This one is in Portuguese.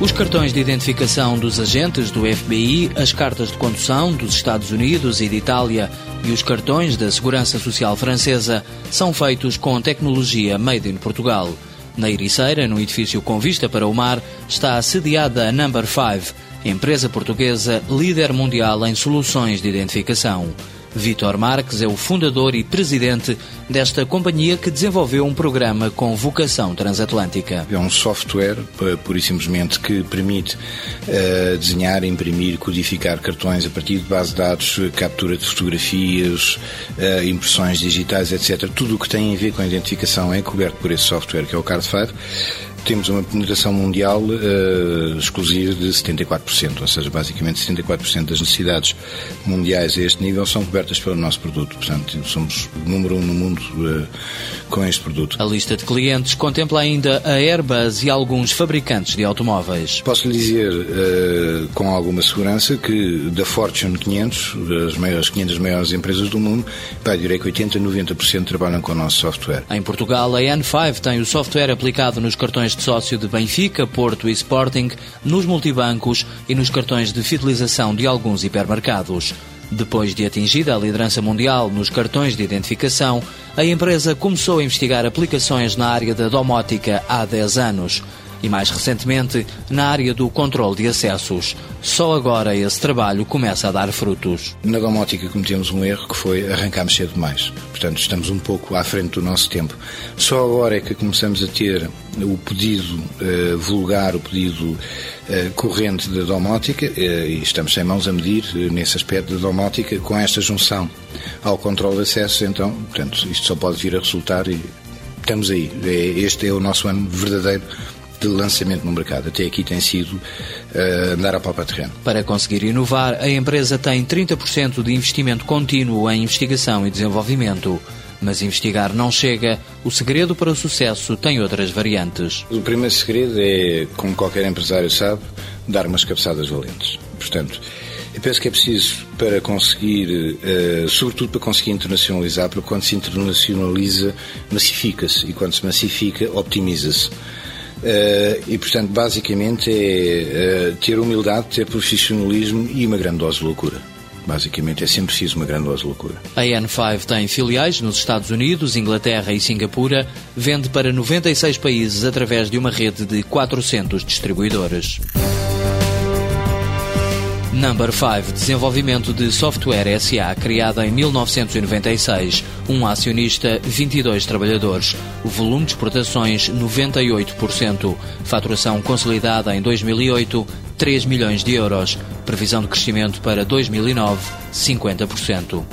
Os cartões de identificação dos agentes do FBI, as cartas de condução dos Estados Unidos e de Itália e os cartões da Segurança Social Francesa são feitos com tecnologia made in Portugal. Na Ericeira, no edifício com vista para o mar, está assediada a Number 5, empresa portuguesa líder mundial em soluções de identificação. Vítor Marques é o fundador e presidente desta companhia que desenvolveu um programa com vocação transatlântica. É um software, pura e simplesmente, que permite uh, desenhar, imprimir, codificar cartões a partir de base de dados, captura de fotografias, uh, impressões digitais, etc. Tudo o que tem a ver com a identificação é coberto por esse software que é o Card5 temos uma penetração mundial uh, exclusiva de 74%, ou seja, basicamente 74% das necessidades mundiais a este nível são cobertas pelo nosso produto. Portanto, somos o número um no mundo uh, com este produto. A lista de clientes contempla ainda a Airbus e alguns fabricantes de automóveis. Posso lhe dizer uh, com alguma segurança que da Fortune 500, as, maiores, 500 maiores empresas do mundo, vai direi que 80 a 90% trabalham com o nosso software. Em Portugal, a N5 tem o software aplicado nos cartões sócio de Benfica, Porto e Sporting, nos multibancos e nos cartões de fidelização de alguns hipermercados. Depois de atingida a liderança mundial nos cartões de identificação, a empresa começou a investigar aplicações na área da domótica há 10 anos e, mais recentemente, na área do controle de acessos. Só agora esse trabalho começa a dar frutos. Na domótica cometemos um erro que foi arrancarmos cedo demais. Portanto, estamos um pouco à frente do nosso tempo. Só agora é que começamos a ter o pedido uh, vulgar, o pedido uh, corrente da domótica, uh, e estamos sem mãos a medir nesse aspecto da domótica, com esta junção ao controle de acessos, então, portanto, isto só pode vir a resultar e estamos aí. É, este é o nosso ano verdadeiro de lançamento no mercado. Até aqui tem sido uh, andar a pau para terreno. Para conseguir inovar, a empresa tem 30% de investimento contínuo em investigação e desenvolvimento. Mas investigar não chega. O segredo para o sucesso tem outras variantes. O primeiro segredo é, como qualquer empresário sabe, dar umas cabeçadas valentes. Portanto, eu penso que é preciso para conseguir, uh, sobretudo para conseguir internacionalizar, porque quando se internacionaliza, massifica-se e quando se massifica, optimiza-se. Uh, e, portanto, basicamente é ter humildade, ter profissionalismo e uma grande dose de loucura. Basicamente é sempre preciso uma grande dose de loucura. A N5 tem filiais nos Estados Unidos, Inglaterra e Singapura, vende para 96 países através de uma rede de 400 distribuidores. Number 5, desenvolvimento de software SA, criada em 1996. Um acionista, 22 trabalhadores. Volume de exportações, 98%. Faturação consolidada em 2008, 3 milhões de euros. Previsão de crescimento para 2009, 50%.